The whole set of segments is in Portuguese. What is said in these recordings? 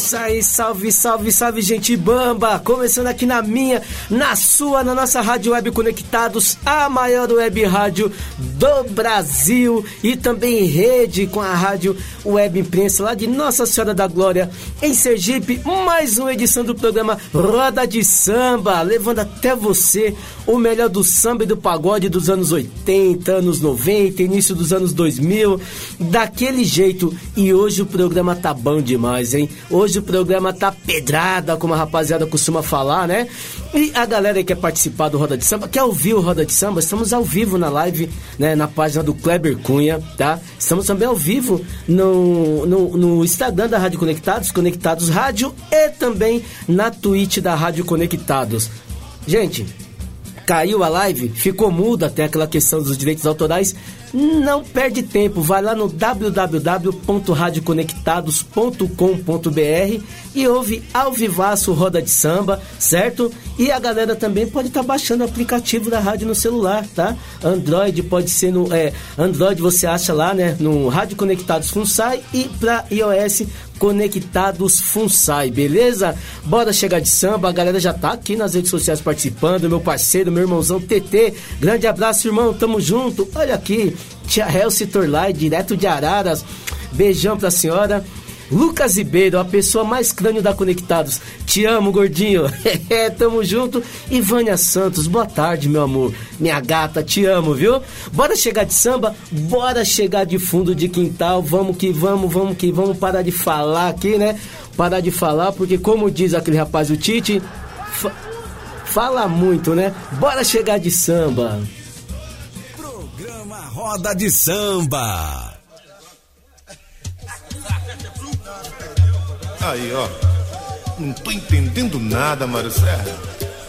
isso aí, salve, salve, salve, gente bamba! Começando aqui na minha, na sua, na nossa Rádio Web Conectados, a maior web rádio do Brasil e também rede com a Rádio Web Imprensa lá de Nossa Senhora da Glória, em Sergipe. Mais uma edição do programa Roda de Samba, levando até você o melhor do samba e do pagode dos anos 80, anos 90, início dos anos 2000, daquele jeito. E hoje o programa tá bom demais, hein? Hoje o programa tá pedrada, como a rapaziada costuma falar, né? E a galera que quer participar do Roda de Samba, quer ouvir o Roda de Samba, estamos ao vivo na live, né? Na página do Kleber Cunha, tá? Estamos também ao vivo no, no, no Instagram da Rádio Conectados, Conectados Rádio, e também na Twitch da Rádio Conectados. Gente, caiu a live, ficou muda até aquela questão dos direitos autorais, não perde tempo, vai lá no www.radioconectados.com.br e ouve ao vivaço Roda de Samba, certo? E a galera também pode estar baixando o aplicativo da rádio no celular, tá? Android pode ser no é, Android você acha lá, né, no Rádio Conectados Funsai e para iOS Conectados Funsai, beleza? Bora chegar de samba, a galera já tá aqui nas redes sociais participando, meu parceiro, meu irmãozão TT, grande abraço, irmão, tamo junto. Olha aqui, tia Helci Torlai, direto de Araras, beijão pra senhora. Lucas Ribeiro, a pessoa mais crânio da Conectados. Te amo, gordinho. É, tamo junto. E Vânia Santos, boa tarde, meu amor. Minha gata, te amo, viu? Bora chegar de samba, bora chegar de fundo de quintal. Vamos que vamos, vamos que vamos parar de falar aqui, né? Parar de falar, porque como diz aquele rapaz, o Tite, fa fala muito, né? Bora chegar de samba. Programa Roda de Samba. Aí, ó. Não tô entendendo nada, Mário Sérgio.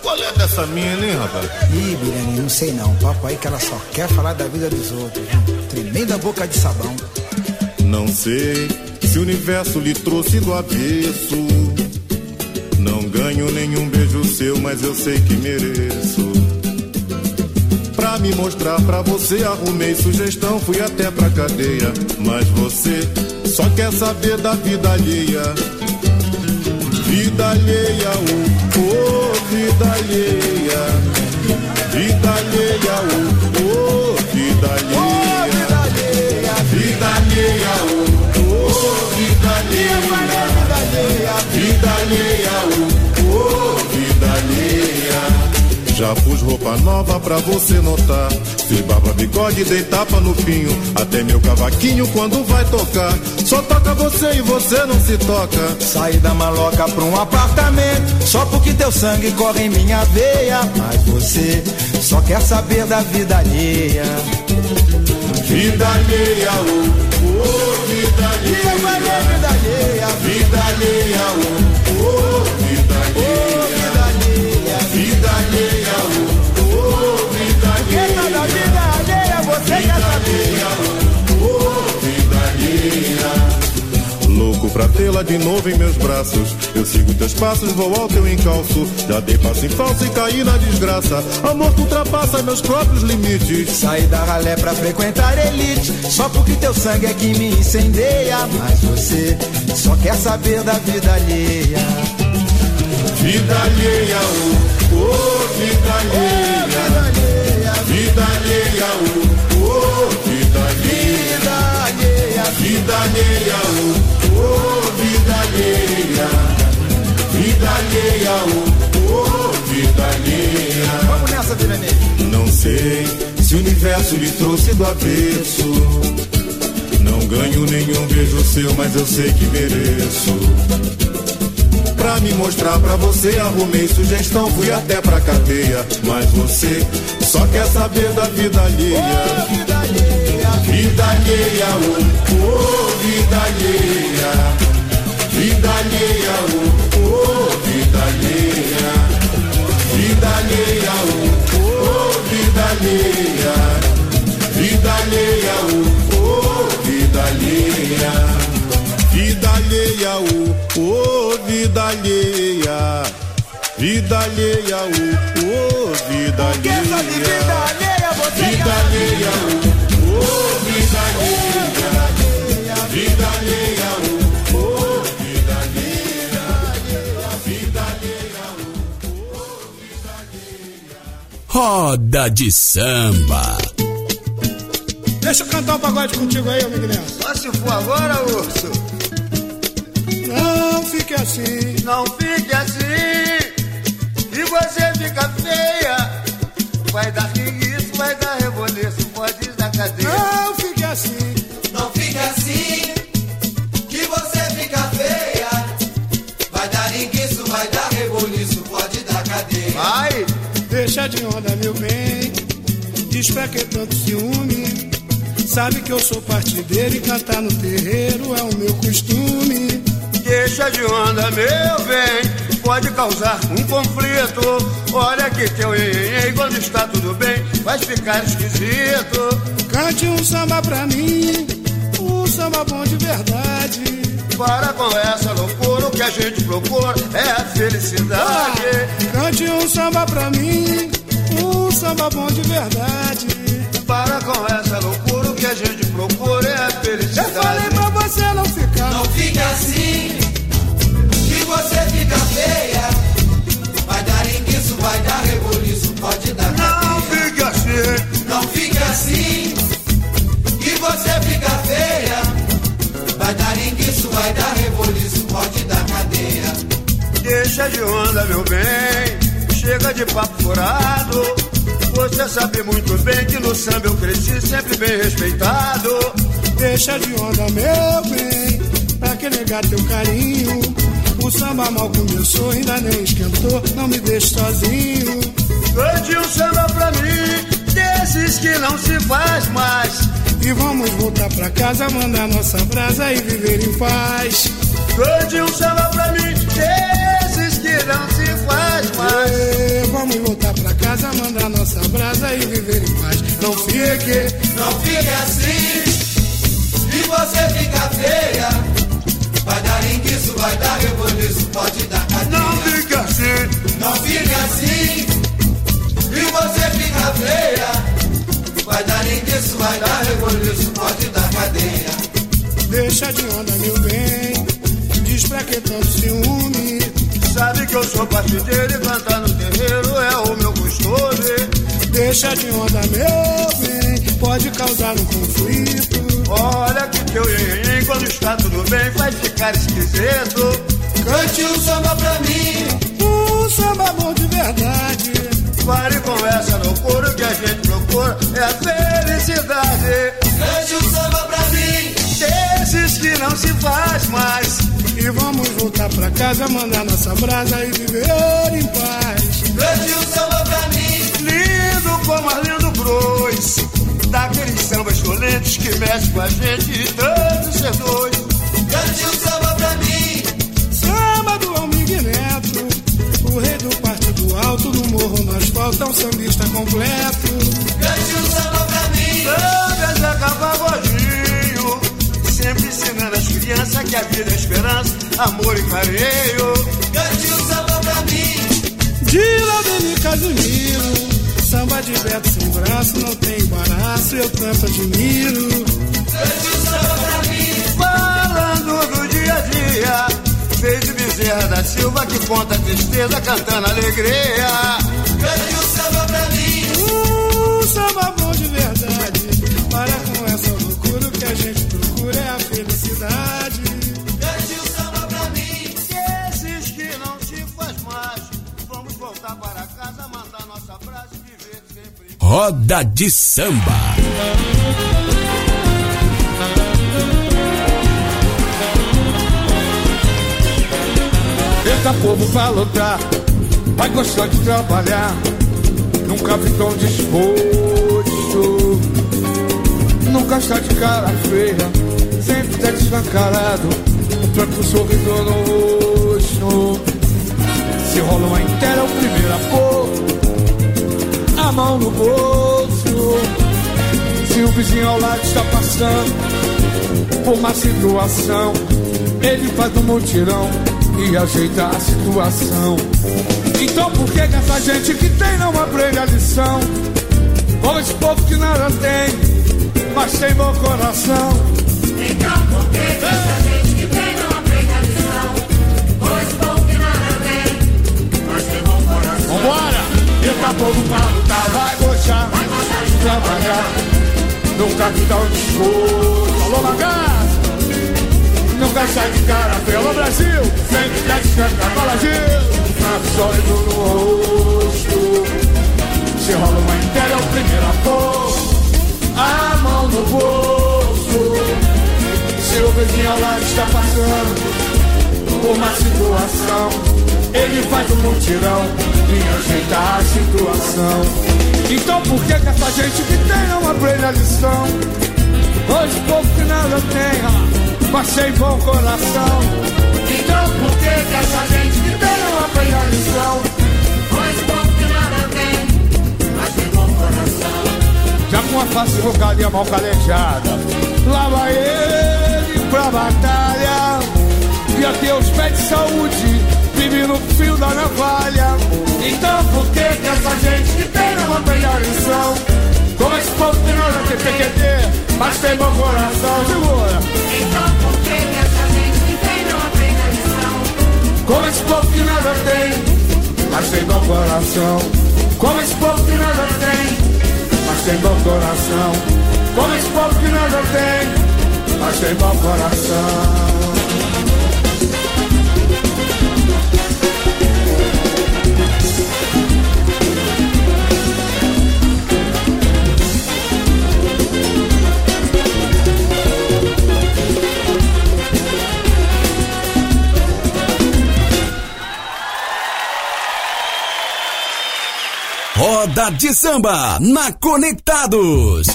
Qual é dessa mina, hein, rapaz? Ih, Birani, não sei não. Papo aí que ela só quer falar da vida dos outros. viu? Tremenda boca de sabão. Não sei se o universo lhe trouxe do avesso. Não ganho nenhum beijo seu, mas eu sei que mereço. Pra me mostrar pra você, arrumei sugestão, fui até pra cadeia. Mas você só quer saber da vida alheia. Vida alheia, oh, vida alheia. Vida alheia, oh, oh, vida alheia. Já pus roupa nova pra você notar. Fiz barba, bigode, dei tapa no pinho. Até meu cavaquinho quando vai tocar. Só toca você e você não se toca. Saí da maloca pra um apartamento. Só porque teu sangue corre em minha veia. Mas você só quer saber da vida alheia. Vida alheia, oh, oh, vida alheia. vida alheia. Vida alheia, oh, oh, vida alheia. Pra tê-la de novo em meus braços. Eu sigo teus passos, vou ao teu encalço. Já dei passo em falso e caí na desgraça. Amor que ultrapassa meus próprios limites. Saí da ralé pra frequentar elite Só porque teu sangue é que me incendeia Mas você só quer saber da vida alheia Vida alheia, oh, oh, vida alheia. Vida alheia, oh, oh, vida alheia. Vida alheia Vida alheia, oh, oh, vida alheia. Vida alheia, oh, oh, vida alheia. Vamos nessa, Viranei Não sei se o universo lhe trouxe do avesso. Não ganho nenhum beijo seu, mas eu sei que mereço. Pra me mostrar pra você, arrumei sugestão, fui até pra cadeia. Mas você só quer saber da vida alheia. Vida alheia Vida alheia, oh, oh, vida alheia. Vida alheia, oh, oh, vida alheia. Vida alheia, oh, alheia, vida alheia, oh, oh, vida alheia, vida alheia, oh, oh, vida alheia, vida alheia, oh, oh, Roda de samba. Deixa eu cantar um pagode contigo aí, ô Miguel. Só se for agora, urso. Não fique assim. Não fique assim. E você fica feia. Vai dar isso, vai dar reboliço. Pode ir da cadeia. Não Deixa de onda, meu bem. Diz pra que tanto ciúme. Sabe que eu sou partideiro e cantar no terreiro é o meu costume. Deixa de onda, meu bem. Pode causar um conflito. Olha que teu iê quando está tudo bem, vai ficar esquisito. Cante um samba pra mim, um samba bom de verdade. Para com essa loucura, o que a gente procura é a felicidade. Cante um samba pra mim, samba bom de verdade. Para com essa loucura, o que a gente procura é a Eu felicidade. falei pra você não ficar. Não fica assim, que você fica feia. Vai dar inguiço, vai dar reboliço, pode dar Não cadeia. fique assim. Não fica assim, que você fica feia. Vai dar inguiço, vai dar reboliço, pode dar cadeia. Deixa de onda, meu bem. Chega de papo furado. Você sabe muito bem que no samba eu cresci sempre bem respeitado. Deixa de onda, meu bem, pra que negar teu carinho? O samba mal começou, ainda nem esquentou, não me deixe sozinho. Cante um samba pra mim, desses que não se faz mais. E vamos voltar pra casa, mandar nossa brasa e viver em paz. Cante um samba pra mim, desses que não vamos voltar pra casa, mandar nossa brasa e viver em paz. Não fique, Não fica assim, e você fica feia. Vai dar inguiço, vai dar reboliço, pode dar Não cadeia. fique assim. Não fica assim, e você fica feia. Vai dar inguiço, vai dar reboliço, pode dar cadeia. deixa de onda, meu bem. Diz pra que tanto ciúme? Sabe que eu sou partideiro e cantar no terreiro é o meu costume. Deixa de onda, meu bem, pode causar um conflito. Olha que teu iê quando está tudo bem vai ficar esquisito. Cante um samba pra mim, Um samba bom de verdade. Pare com essa loucura, o que a gente procura é a felicidade. cante um samba pra mim. Desses que não se faz mais. E vamos voltar pra casa, mandar nossa brasa e viver em paz. Cante um samba pra mim, Lindo como Arlindo Cruz. Daqueles sambas violentes que mexem com a gente e tanto seduz. cante um samba pra mim. Samba do Almig Neto, o rei do partido alto, no morro no asfalto, é um sambista completo. Cante um samba pra mim, Samba Zé Cavagodinho. Ensinando as crianças que a vida é esperança, amor e carinho. cante um samba pra mim. De Laudemir Casimiro, samba de Beto sem braço, não tem embaraço, eu tanto admiro. Cante um samba pra mim, Falando do dia a dia, fez de Bezerra da Silva que conta tristeza cantando alegria. cante um samba pra mim. Um samba bom de verdade, Roda de samba. Eita povo pra lutar, vai gostar de trabalhar. Nunca vi tão disposto. Nunca está de cara feia, sempre tá descancarado. Pranto sorridor no rosto. Se rola uma inteira, o primeiro a pôr mão no bolso. Se o vizinho ao lado está passando por uma situação, ele faz um mutirão e ajeita a situação. Então por que, que essa gente que tem não aprende a lição? Como esse povo que nada tem, mas tem bom coração. Então por que, que essa Eita povo pra lutar, vai gostar, vai gostar de trabalhar. No capital de esforço, alô Magaço! Nunca sai de cara pelo Brasil, sempre quer descantar, fala Gil! Sólido no rosto, se rola uma inteira é o primeiro a a mão no bolso. Se o vizinho lado está passando por uma situação, ele faz um mutirão e ajeita a situação. Então por que, que essa gente que tem não aprende a lição? Hoje pouco que nada tem, mas sem bom coração. Então por que, que essa gente que tem não aprende a lição? Hoje pouco que nada tem, mas tem bom coração. Já com a face invocada e a mão calejada, lá vai ele pra batalha. E até os pés de saúde, vive no fio da navalha. Então por que, que essa gente que tem não aprende a lição? Como esse povo que não tem PQD, mas tem bom coração, segura. Então por que, que essa gente que tem não aprende a lição? Como esse povo que nada tem, mas tem bom coração. Como esse povo que nada tem, mas tem bom coração. Como esse povo que nada tem, mas tem bom coração. Roda de Samba na Conectados.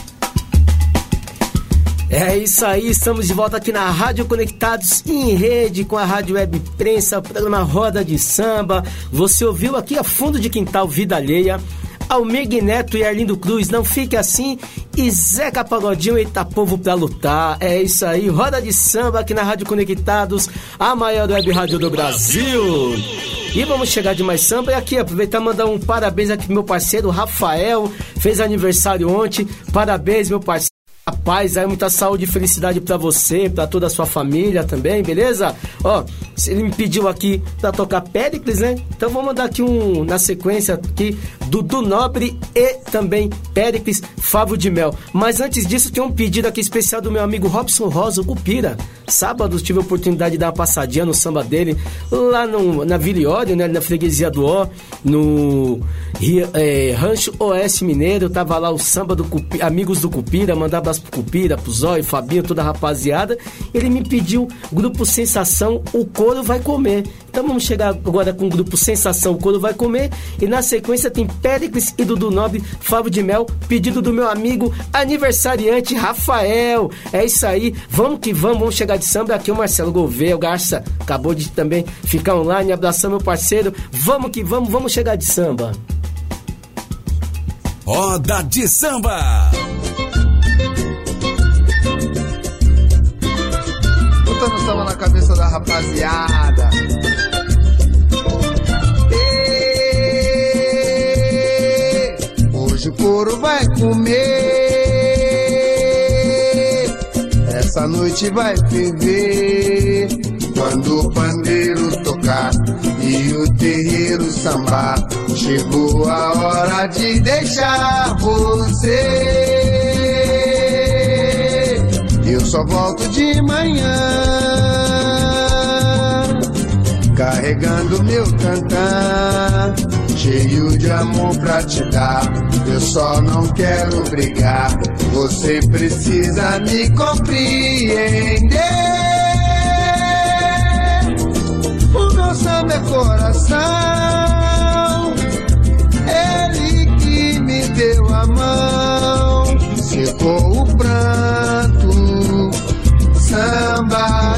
É isso aí, estamos de volta aqui na Rádio Conectados em rede com a Rádio Web Prensa, programa Roda de Samba. Você ouviu aqui a fundo de quintal Vida Alheia. Almir Neto e Arlindo Cruz, não fique assim. E Zeca Pagodinho, eita povo pra lutar. É isso aí, roda de samba aqui na Rádio Conectados, a maior web rádio do Brasil. E vamos chegar de mais samba. E aqui, aproveitar e mandar um parabéns aqui pro meu parceiro Rafael, fez aniversário ontem. Parabéns, meu parceiro. Paz, aí muita saúde e felicidade para você, para toda a sua família também, beleza? Ó, ele me pediu aqui para tocar Péricles, né? Então vou mandar aqui um na sequência aqui Dudu Nobre e também Péricles Favo de Mel. Mas antes disso tem um pedido aqui especial do meu amigo Robson Rosa, Cupira. Sábado tive a oportunidade de dar uma passadinha no samba dele lá no, na Viliório, né, na freguesia do Ó, no é, Rancho Oeste Mineiro, tava lá o samba do Amigos do Cupira, pro Cupira, pro Zóio, Fabinho, toda a rapaziada. Ele me pediu Grupo Sensação, o couro vai comer. Então vamos chegar agora com o grupo Sensação, o couro vai comer. E na sequência tem Péricles e Dudu Nobre, Fábio de Mel, pedido do meu amigo aniversariante Rafael. É isso aí, vamos que vamos, vamos chegar de samba. Aqui o Marcelo Gouveia, o Garça, acabou de também ficar online, abraçando meu parceiro. Vamos que vamos, vamos chegar de samba. Roda de Samba. Samba na cabeça da rapaziada. Hoje o couro vai comer. Essa noite vai ferver. Quando o pandeiro tocar e o terreiro sambar, chegou a hora de deixar você. Eu só volto de manhã, carregando meu tantã, cheio de amor pra te dar. Eu só não quero brigar, você precisa me compreender. O meu samba é coração, ele que me deu a mão, secou o pranto, samba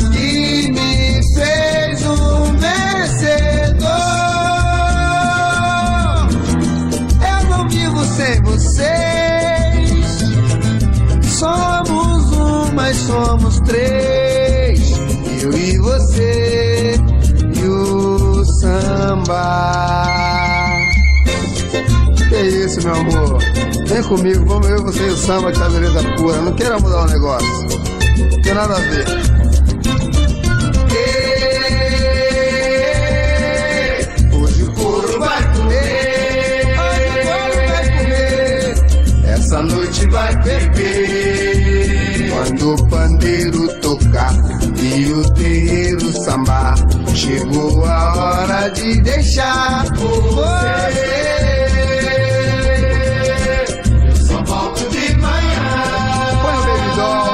samba. Que isso, meu amor? Vem comigo, vamos eu, você e o samba que tá beleza pura. Não queira mudar o negócio. Não tem nada a ver. Essa noite vai beber. Quando o pandeiro tocar e o terreiro sambar, chegou a hora de deixar você. Só volto de manhã. Põe o baby doll,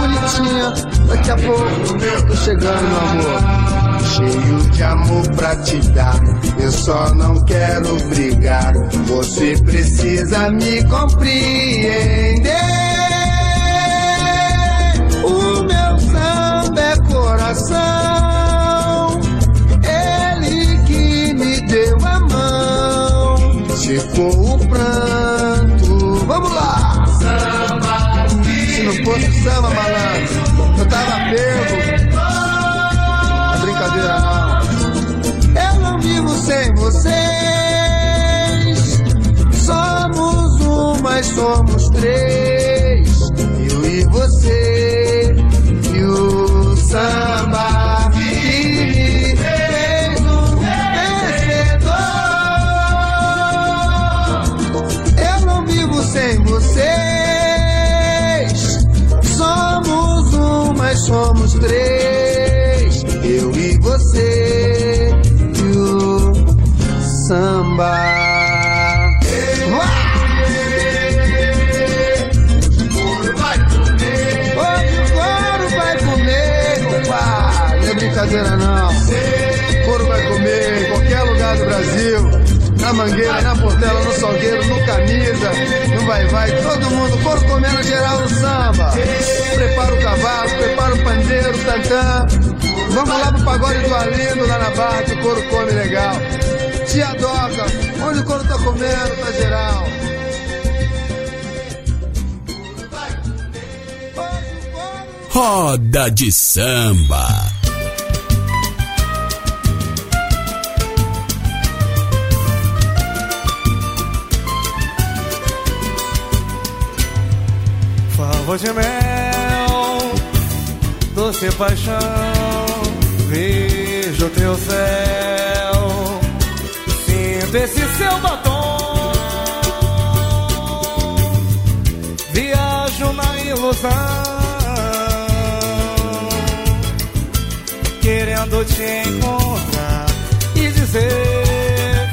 bonitinha. Daqui a pouco tô chegando, meu amor. Cheio de amor pra te dar. Eu só não quero brigar. Você precisa me compreender. Secou o pranto. Vamos lá! Se não fosse samba, malandro, eu tava. Não é brincadeira, não. Eu não vivo sem vocês. Somos um, mas somos três. Vai-vai, todo mundo, couro comendo geral no samba. Prepara o cavalo, prepara o pandeiro, o tantã. Vamos lá pro pagode do Alindo, lá na barra, que o couro come legal. Tia Doca, onde o couro tá comendo, tá geral. Roda de samba. Favo de mel, doce paixão, vejo teu céu, sinto esse seu batom, viajo na ilusão, querendo te encontrar e dizer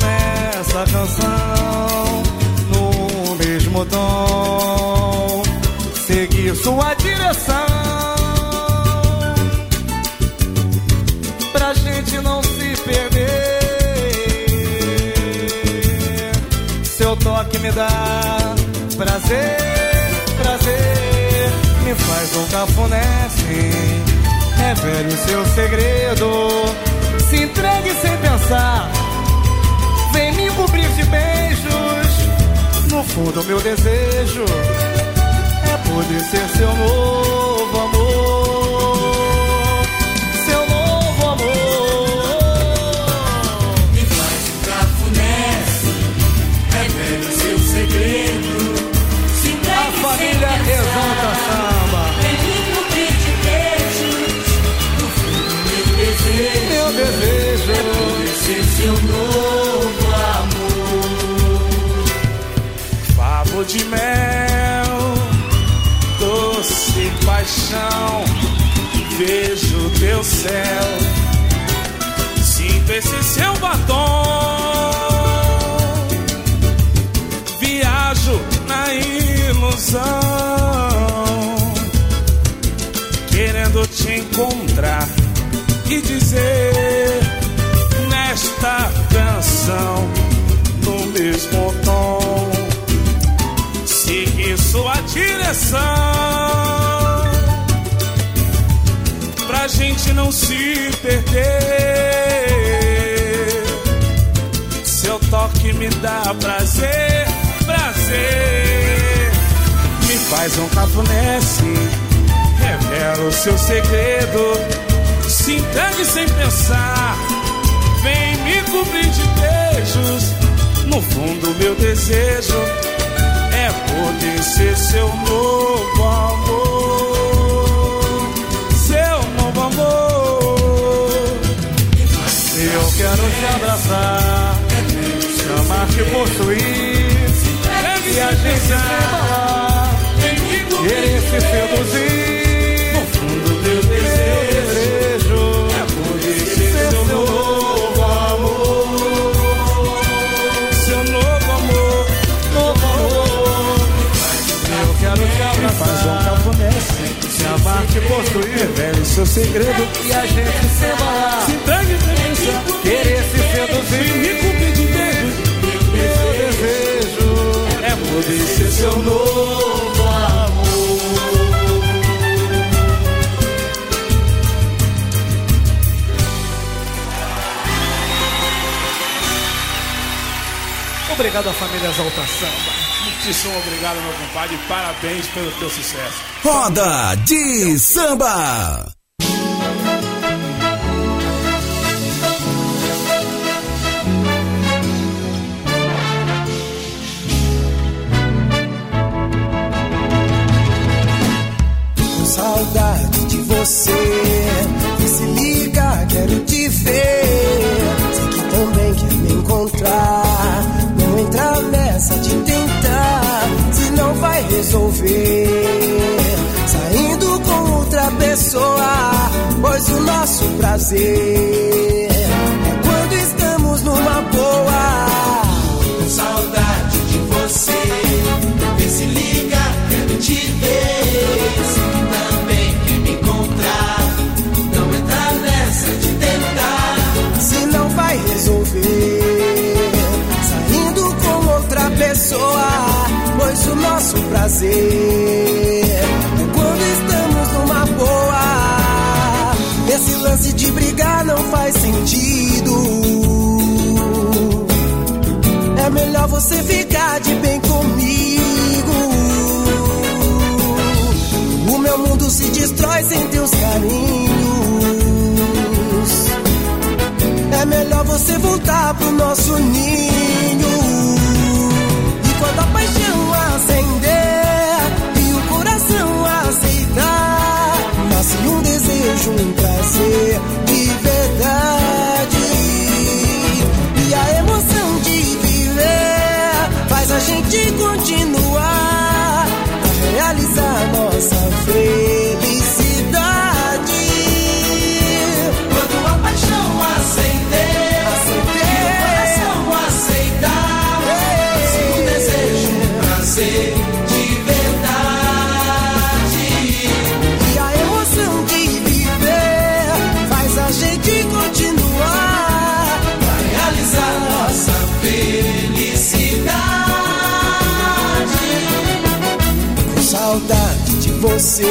nessa canção, no mesmo tom, seguir sua direção. Pra gente não se perder. Seu toque me dá prazer, prazer. Me faz um cafuné, sim. Revele o seu segredo. Se entregue sem pensar. Vem me cobrir de beijos. No fundo, meu desejo poder ser seu novo amor. Seu novo amor. Me faz um cafuné, revela seu segredo. Se A família exalta samba. Me cobrir de beijos. No fundo, meu desejo. Meu desejo. É poder ser seu novo amor. Favo de mel, paixão. Vejo teu céu, sinto esse seu batom. Viajo na ilusão, querendo te encontrar e dizer nesta canção, no mesmo tom seguir sua direção. Gente não se perder. Seu toque me dá prazer, prazer. Me faz um cafuné, sim. revela o seu segredo. Se entregue sem pensar, vem me cobrir de beijos. No fundo, meu desejo é poder ser seu novo amor. Amor. Eu quero te abraçar, te amar, te possuir. E a gente se amar, querer se seduzir. Amar, te possuir. Revele seu segredo E a gente se amarrar, Se entregue pensar. querer se Me seduzir. cobrir de beijos. Meu desejo É poder ser seu novo Obrigado à família Exalta Samba. Muitíssimo obrigado, meu compadre. Parabéns pelo teu sucesso. Roda de samba. Com saudade de você. Vê se liga, quero te resolver. Saindo com outra pessoa, pois o nosso prazer é quando estamos numa boa. Com saudade de você. Vê se liga, quero te ver. Se também quer me encontrar. Não entra nessa de tentar. se não vai resolver. Saindo com outra pessoa, pois o nosso prazer quando estamos numa boa. Esse lance de brigar não faz sentido. É melhor você ficar de bem comigo. O meu mundo se destrói sem teus carinhos. É melhor você voltar pro nosso ninho. Você.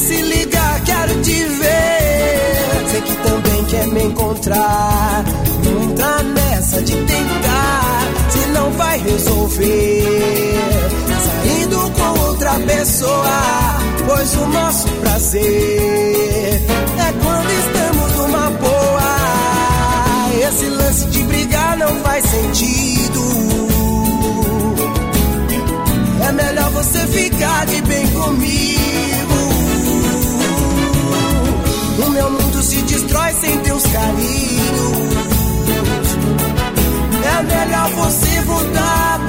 Se ligar, quero te ver. Sei que também quer me encontrar. Não entrar nessa de tentar, se não vai resolver. Saindo com outra pessoa, pois o nosso prazer é quando estamos numa boa. Esse lance de brigar não faz sentido. Ficar de bem comigo. O meu mundo se destrói sem teus carinhos. É melhor você voltar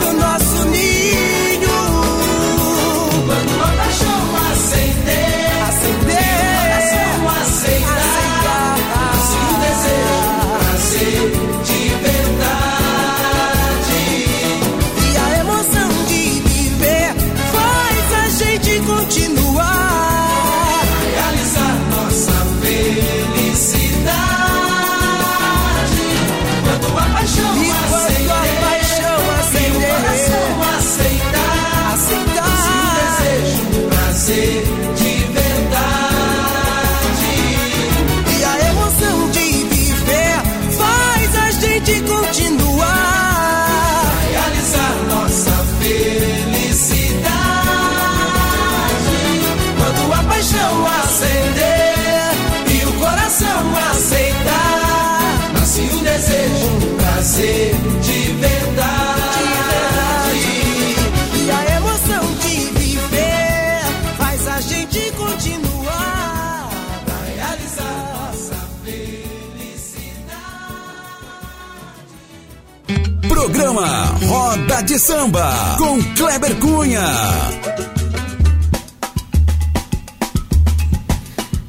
Programa Roda de Samba com Kleber Cunha.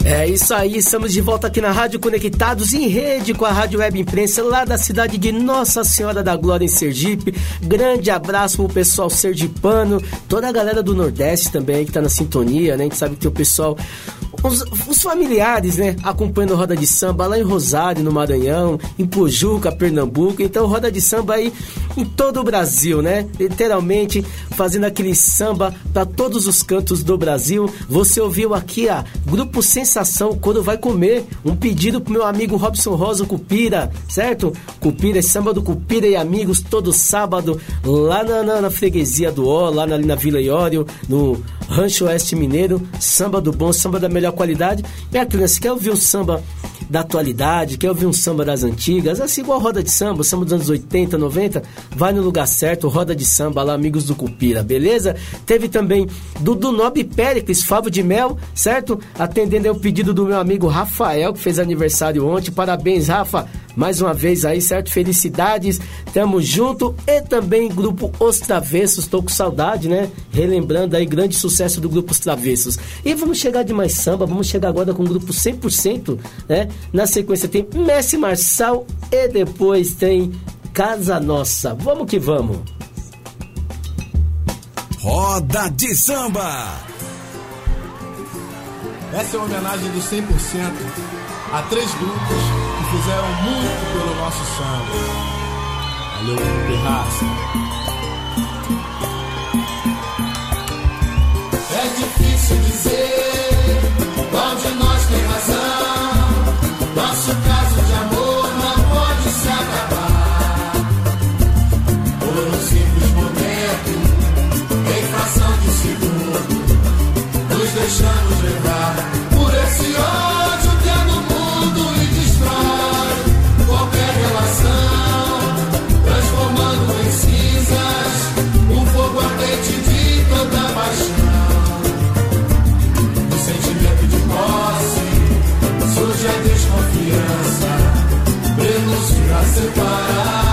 É isso aí, estamos de volta aqui na Rádio Conectados em rede com a Rádio Web Imprensa lá da cidade de Nossa Senhora da Glória em Sergipe. Grande abraço pro pessoal sergipano, toda a galera do Nordeste também que tá na sintonia, né? A gente sabe que o pessoal os, os, familiares, né, acompanhando Roda de Samba lá em Rosário, no Maranhão, em Pojuca, Pernambuco. Então, Roda de Samba aí em todo o Brasil, né? Literalmente fazendo aquele samba para todos os cantos do Brasil. Você ouviu aqui a Grupo Sensação quando vai comer. Um pedido pro meu amigo Robson Rosa Cupira, certo? Cupira, samba do Cupira e amigos todo sábado lá na, na, na freguesia do Ó, lá na, na Vila Iório, no Rancho Oeste Mineiro, samba do bom, samba da melhor qualidade. E a criança quer ouvir um samba da atualidade, quer ouvir um samba das antigas, assim igual roda de samba, samba dos anos 80, 90, vai no lugar certo, roda de samba lá, amigos do Cupira, beleza? Teve também do Nob Péricles, Favo de Mel, certo? Atendendo ao pedido do meu amigo Rafael, que fez aniversário ontem. Parabéns, Rafa, mais uma vez aí, certo? Felicidades, tamo junto. E também grupo Os Travessos, tô com saudade, né? Relembrando aí, grande sucesso do grupo Os Travessos. E vamos chegar de mais samba, vamos chegar agora com o grupo 100%, né? Na sequência tem Messi Marçal e depois tem Casa Nossa. Vamos que vamos. Roda de Samba. Essa é uma homenagem do 100% a três grupos que fizeram muito pelo nosso samba. Valeu, Terraça. É difícil dizer prenúncio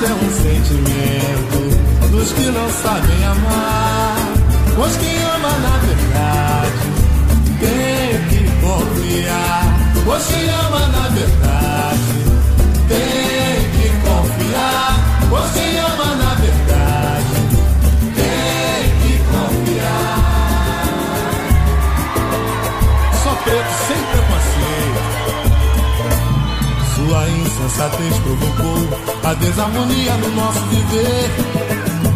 É um sentimento dos que não sabem amar. Pois quem ama na verdade tem que confiar. Pois quem ama na verdade tem que confiar. Pois quem ama na verdade tem que confiar. Só preto insensatez provocou a desarmonia no nosso viver.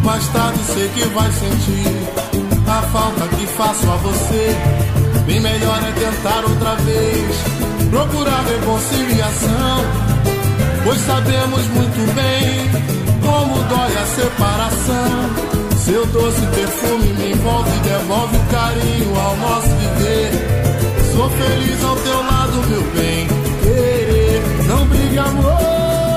Mais tarde sei que vai sentir a falta que faço a você. Bem melhor é tentar outra vez, procurar reconciliação. Pois sabemos muito bem como dói a separação. Seu doce perfume me envolve e devolve o carinho ao nosso viver. Sou feliz ao teu lado, meu bem. Querer, não brigue, amor.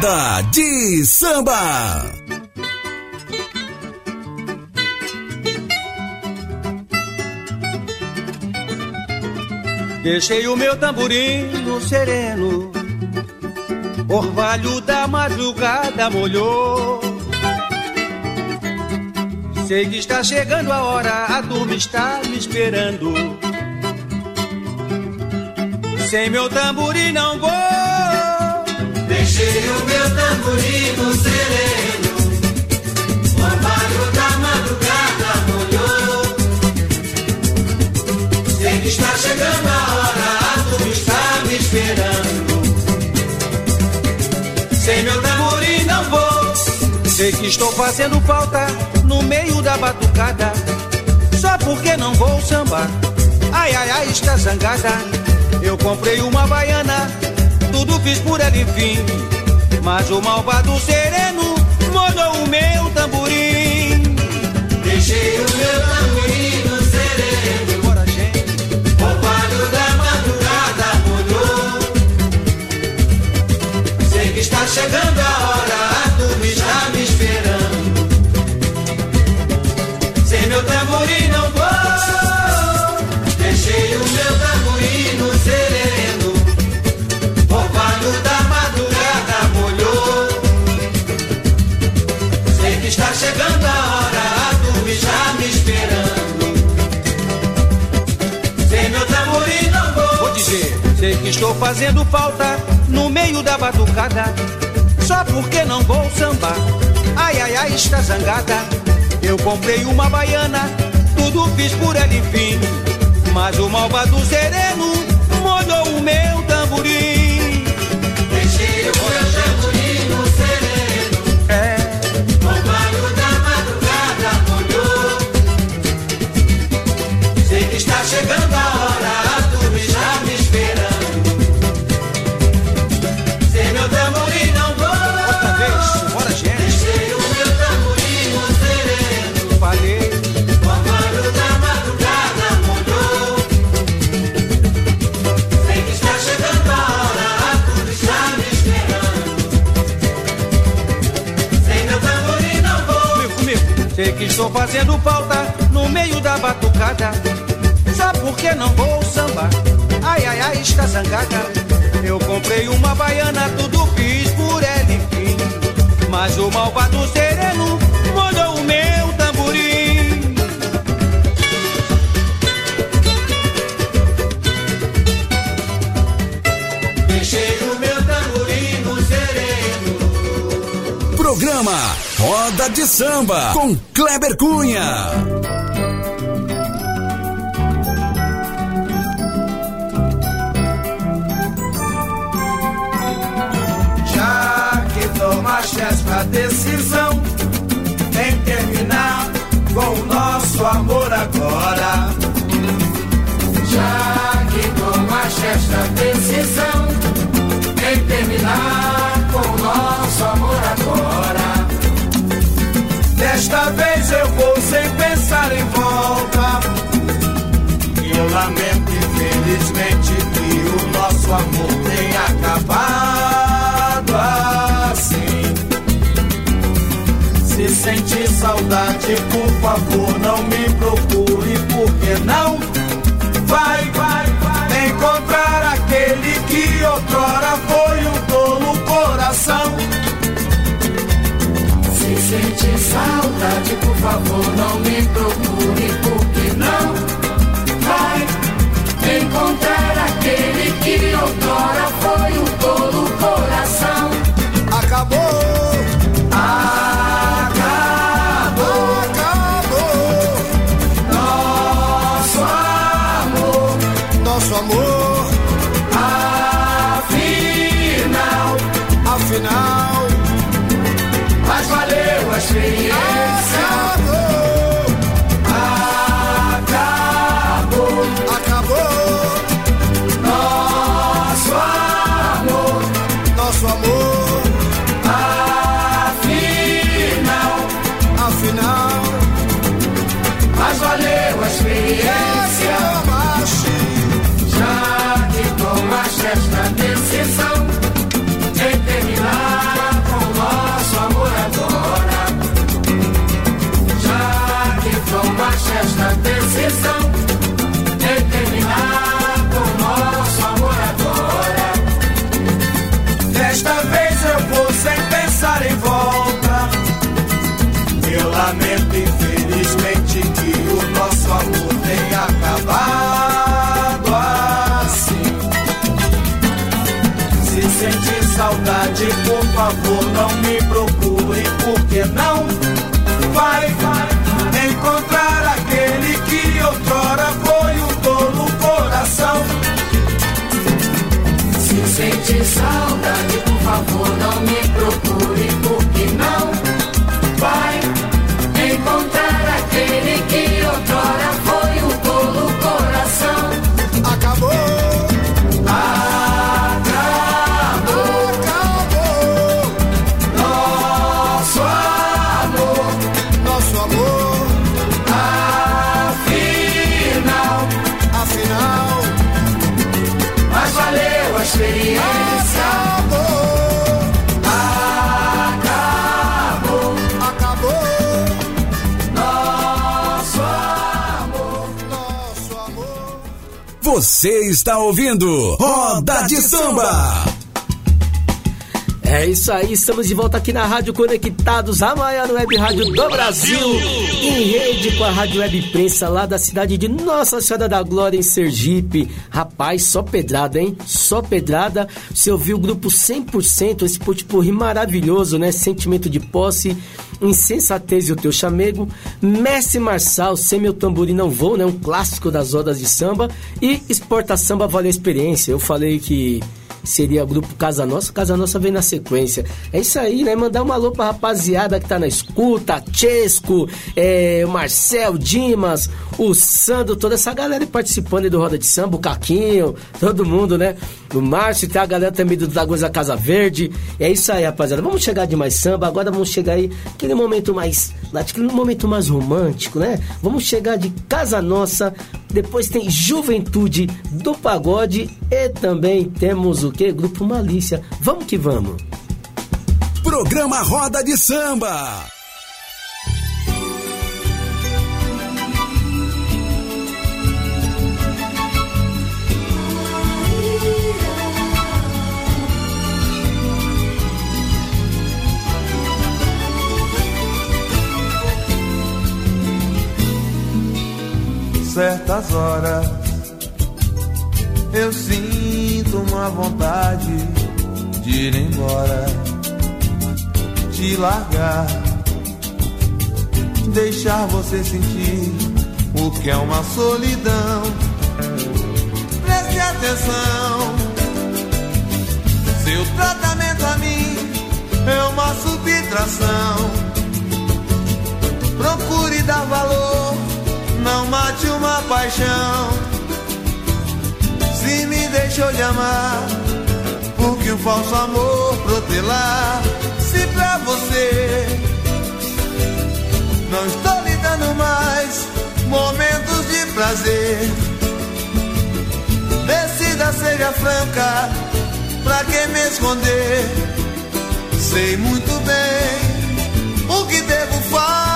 Roda de samba. Deixei o meu tamborim no sereno, orvalho da madrugada molhou. Sei que está chegando a hora, a turma está me esperando. Sem meu tamborim não vou. Deixei o meu tamborim no sereno, o orvalho da madrugada molhou. Sei que está chegando a hora, a turma está me esperando. Sem meu tamborim não vou. Sei que estou fazendo falta no meio da batucada. Só porque não vou sambar. Ai, ai, ai, está zangada. Eu comprei uma baiana, tudo fiz por ela enfim. Mas o malvado sereno molhou o meu tamborim. Deixei o meu tamborim no sereno, Bora, gente. o orvalho da madrugada molhou. Sei que está chegando a hora, está chegando a hora, a turma está me esperando. Sem meu tamborim não vou. Vou dizer, sei que estou fazendo falta no meio da batucada. Só porque não vou sambar. Ai, ai, ai, está zangada. Eu comprei uma baiana, tudo fiz por ela enfim. Mas o malvado sereno molhou o meu tamborim. Estou fazendo falta no meio da batucada. Só porque não vou sambar. Ai, ai, ai, está zangada. Eu comprei uma baiana, tudo fiz por ela, enfim. Mas o malvado sereno molhou o meu tamborim. Deixei o meu tamborim no sereno. Programa Roda de Samba com Kleber Cunha. Já que tomaste esta decisão infelizmente que o nosso amor tenha acabado assim. Se sentir saudade, por favor, não me procure, porque não vai, vai, vai encontrar aquele que outrora foi um tolo coração. Se sentir saudade, por favor, não me procure, porque não saudade, Você está ouvindo Roda de Samba. É isso aí, estamos de volta aqui na Rádio Conectados, a maior web rádio do Brasil, em rede com a Rádio Web Imprensa lá da cidade de Nossa Senhora da Glória, em Sergipe. Rapaz, só pedrada, hein? Só pedrada. Você ouviu o grupo 100%, esse potipurri maravilhoso, né? Sentimento de posse, insensatez e o teu chamego. Messi Marçal, sem meu tamborim não vou, né? Um clássico das rodas de samba. E Exporta Samba Vale a Experiência. Eu falei que seria grupo Casa Nossa. Casa Nossa vem na sequência. É isso aí, né? Mandar uma alô pra rapaziada que tá na escuta, Chesco, é, Marcel, Dimas, o Sandro, toda essa galera participando do Roda de Samba, o Caquinho, todo mundo, né? O Márcio, tem a galera também do Dragões da Casa Verde. É isso aí, rapaziada. Vamos chegar de mais samba, agora vamos chegar aí aquele momento mais, aquele momento mais romântico, né? Vamos chegar de Casa Nossa, depois tem Juventude do Pagode e também temos o que? Grupo Malícia. Vamos que vamos. Programa Roda de Samba. certas horas eu sinto uma vontade de ir embora, te largar, deixar você sentir o que é uma solidão. Preste atenção, seu tratamento a mim é uma subtração. Procure dar valor não mate uma paixão. Deixou de amar, porque o falso amor protelar. Se pra você não estou lhe dando mais momentos de prazer, decida, seja franca, pra que me esconder? Sei muito bem o que devo fazer.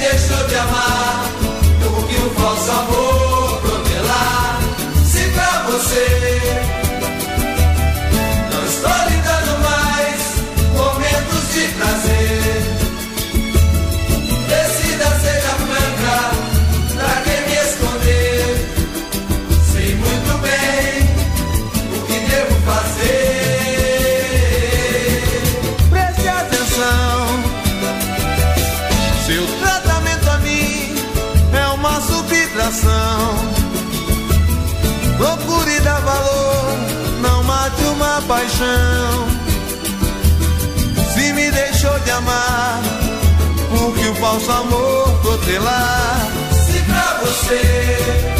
Deixou de amar, porque o falso amor paixão. Se me deixou de amar, porque o falso amor protelar. Se pra você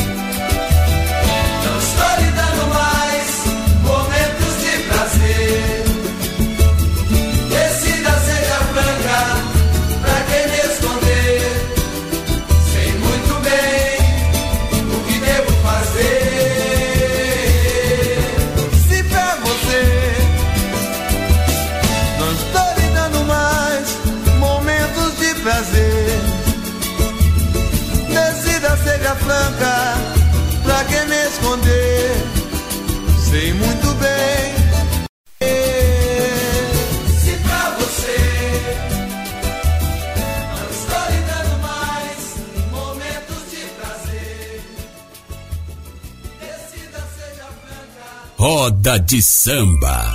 sei muito bem. Se pra você não estou lhe dando mais momentos de prazer, decida seja franca. Roda de samba.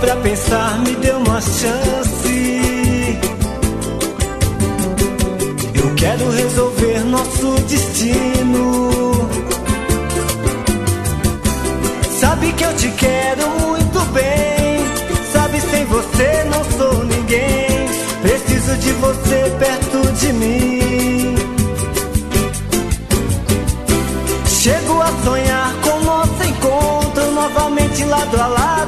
pra pensar, me dê uma chance. Eu quero resolver nosso destino. Sabe que eu te quero muito bem. Sabe, sem você não sou ninguém. Preciso de você perto de mim. Chego a sonhar com nosso encontro novamente lado a lado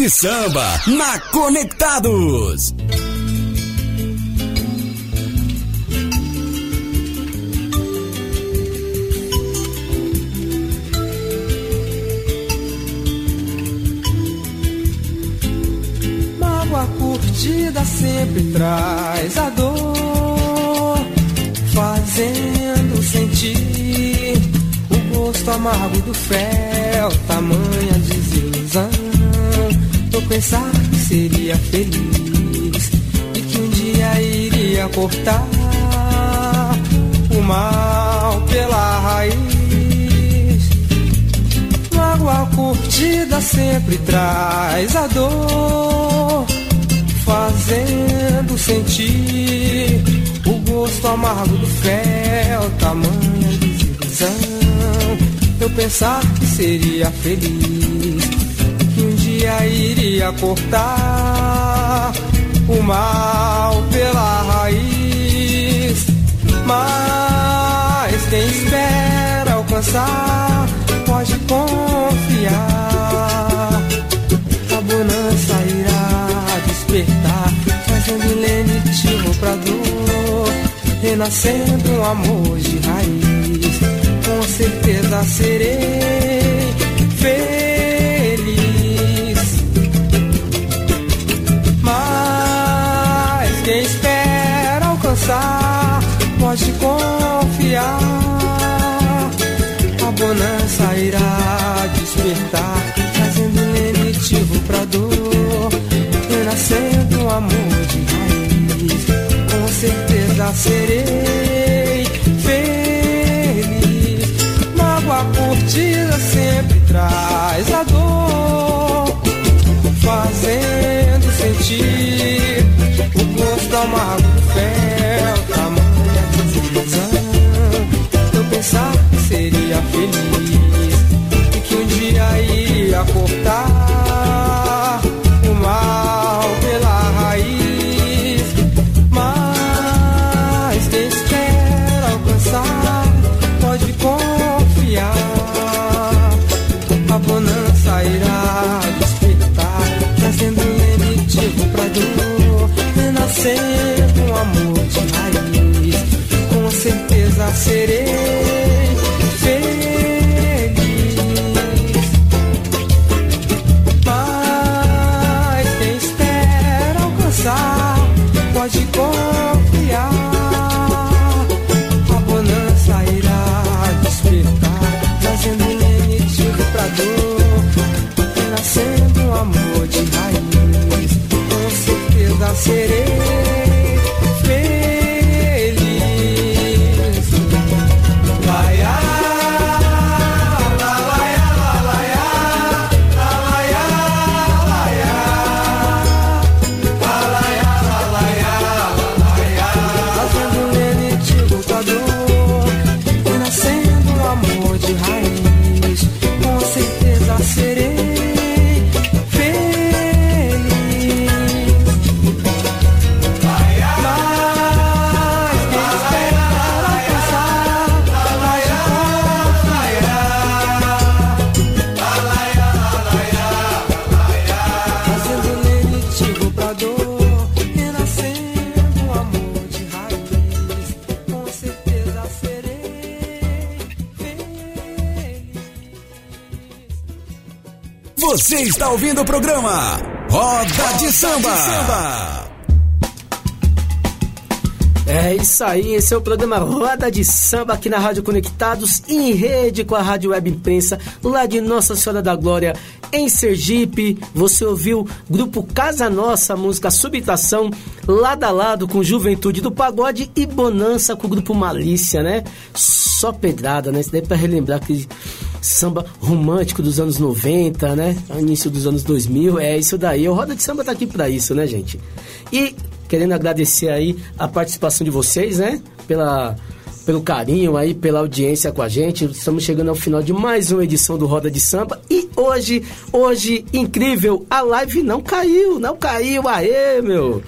de samba na Conectados. Mágoa curtida sempre traz a dor, fazendo sentir o gosto amargo do fel, tamanha de pensar que seria feliz e que um dia iria cortar o mal pela raiz. Mágoa curtida sempre traz a dor, fazendo sentir o gosto amargo do fel, tamanha desilusão. Eu pensar que seria feliz dia iria cortar o mal pela raiz, mas quem espera alcançar pode confiar. A bonança irá despertar, trazendo lenitivo pra dor, renascendo um amor de raiz. Com certeza serei feliz. Pode confiar bonança irá despertar, trazendo lenitivo pra dor, renascendo um amor de raiz. Com certeza serei feliz. Mágoa curtida sempre traz a dor, fazendo sentir o gosto amargo desilusão. Eu pensar seria feliz e que um dia iria cortar o mal pela raiz. Mas quem espera alcançar pode confiar. A bonança irá despertar, trazendo lenitivo pra dor, renascendo certeza Está ouvindo o programa Roda de Samba. É isso aí, esse é o programa Roda de Samba aqui na Rádio Conectados, em rede com a Rádio Web Imprensa, lá de Nossa Senhora da Glória, em Sergipe. Você ouviu Grupo Casa Nossa, música Subitação, lado a lado com Juventude do Pagode e Bonança com o Grupo Malícia, né? Só pedrada, né? Isso daí pra relembrar que samba romântico dos anos 90, né? Início dos anos 2000, é isso daí. O Roda de Samba tá aqui para isso, né, gente? E querendo agradecer aí a participação de vocês, né? Pela pelo carinho aí, pela audiência com a gente. Estamos chegando ao final de mais uma edição do Roda de Samba. E hoje, hoje, incrível, a live não caiu, não caiu, aê, meu!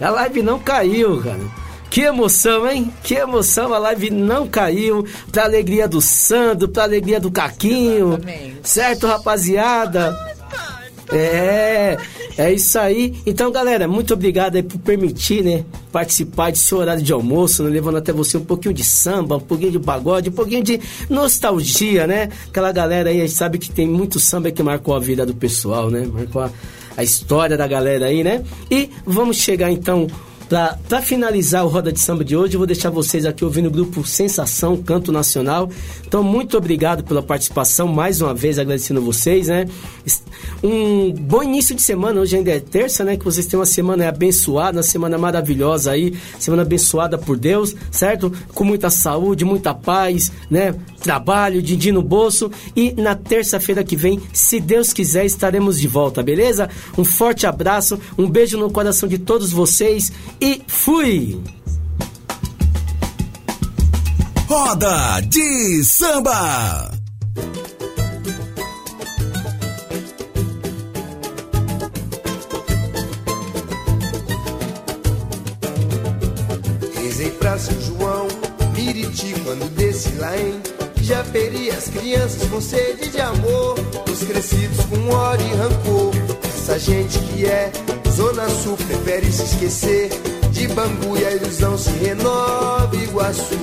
A live não caiu, cara. Que emoção, hein? Que emoção, a live não caiu. Pra alegria do Sandro, pra alegria do Caquinho. Exatamente. Certo, rapaziada? É, é isso aí. Então, galera, muito obrigado aí por permitir, né, participar de seu horário de almoço, né, levando até você um pouquinho de samba, um pouquinho de pagode, um pouquinho de nostalgia, né? Aquela galera aí, a gente sabe que tem muito samba que marcou a vida do pessoal, né? Marcou a, a história da galera aí, né? E vamos chegar então Pra finalizar o Roda de Samba de hoje, eu vou deixar vocês aqui ouvindo o grupo Sensação, Canto Nacional. Então, muito obrigado pela participação, mais uma vez agradecendo vocês, né? Um bom início de semana, hoje ainda é terça, né? Que vocês tenham uma semana abençoada, uma semana maravilhosa aí, semana abençoada por Deus, certo? Com muita saúde, muita paz, né? Trabalho, din no bolso. E na terça-feira que vem, se Deus quiser, estaremos de volta, beleza? Um forte abraço, um beijo no coração de todos vocês e fui! Roda de Samba! Rezei pra São João, Miriti, quando desci lá em Japeri, as crianças com sede de amor, os crescidos com ódio e rancor. Essa gente que é Zona Sul prefere se esquecer de Bangu e a ilusão se renova Iguaçu.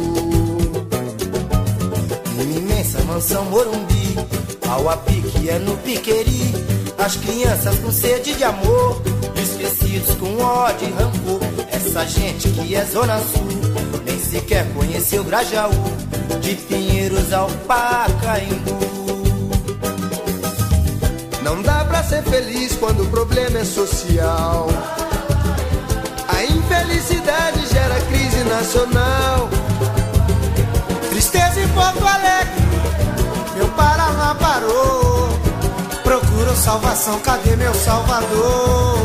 Numa imensa mansão Morumbi, ao apique é no Piqueri, as crianças com sede de amor, esquecidos com ódio e rancor. Essa gente que é Zona Sul, nem sequer conheceu Grajaú, de Pinheiros ao Pacaembu. Não dá pra ser feliz quando o problema é social. A infelicidade gera crise nacional. Tristeza em Porto Alegre, meu Paraná parou. Procuro salvação, cadê meu Salvador?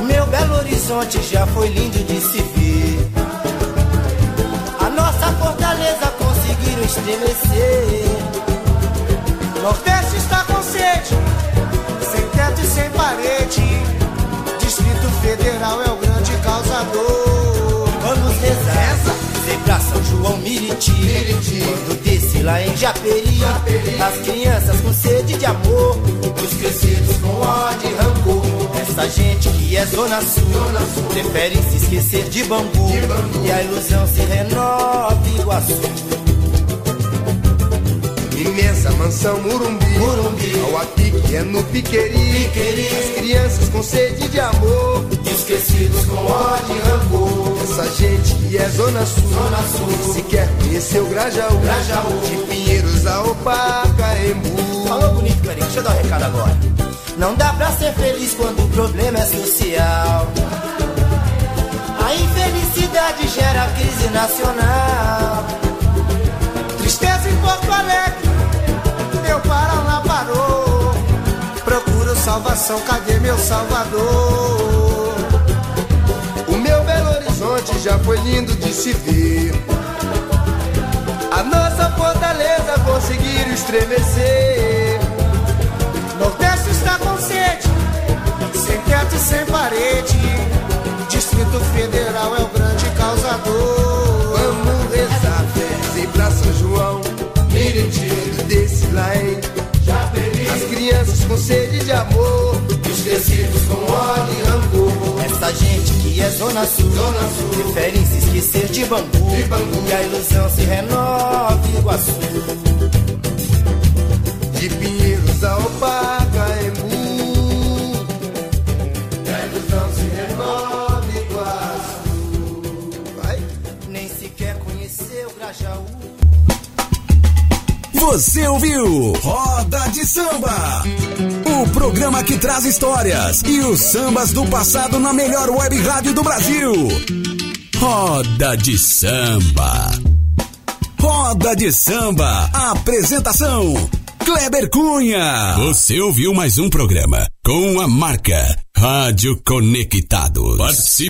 O meu Belo Horizonte já foi lindo de se ver. Estremecer. Nordeste está com sede, sem teto e sem parede. Distrito Federal é o grande causador. Vamos rezar, Sei pra São João Miriti, quando desce lá em Japeri, as crianças com sede de amor, os crescidos com ódio e rancor. Essa gente que é Zona Sul, prefere se esquecer de Bangu, e a ilusão se renova Iguaçu. Imensa mansão Murumbi, Murumbi. ao apique é no Piqueri, Piqueri. as crianças com sede de amor, E os crescidos com ódio e rancor. essa gente que é Zona Sul, Zona Sul. se quer conhecer o Grajaú, Grajaú. de Pinheiros ao Pacaembu. Falou bonito, Carinho. Deixa eu dar um recado agora. Não dá pra ser feliz quando o problema é social. A infelicidade gera crise nacional. Tristeza em Porto Alegre, salvação, cadê meu Salvador? O meu Belo Horizonte já foi lindo de se ver. A nossa fortaleza conseguiram estremecer. Nordeste está com sede, sem teto e sem parede. Distrito Federal é o grande causador. Com sede de amor, Os crescidos com ódio e rancor. Essa gente que é Zona Sul, prefere se esquecer de Bangu, e a ilusão se renova Iguaçu. de Pinheiros ao Pacaembu. Você ouviu Roda de Samba, o programa que traz histórias e os sambas do passado na melhor web rádio do Brasil. Roda de Samba. Roda de Samba, apresentação Kleber Cunha. Você ouviu mais um programa com a marca Rádio Conectados. Participe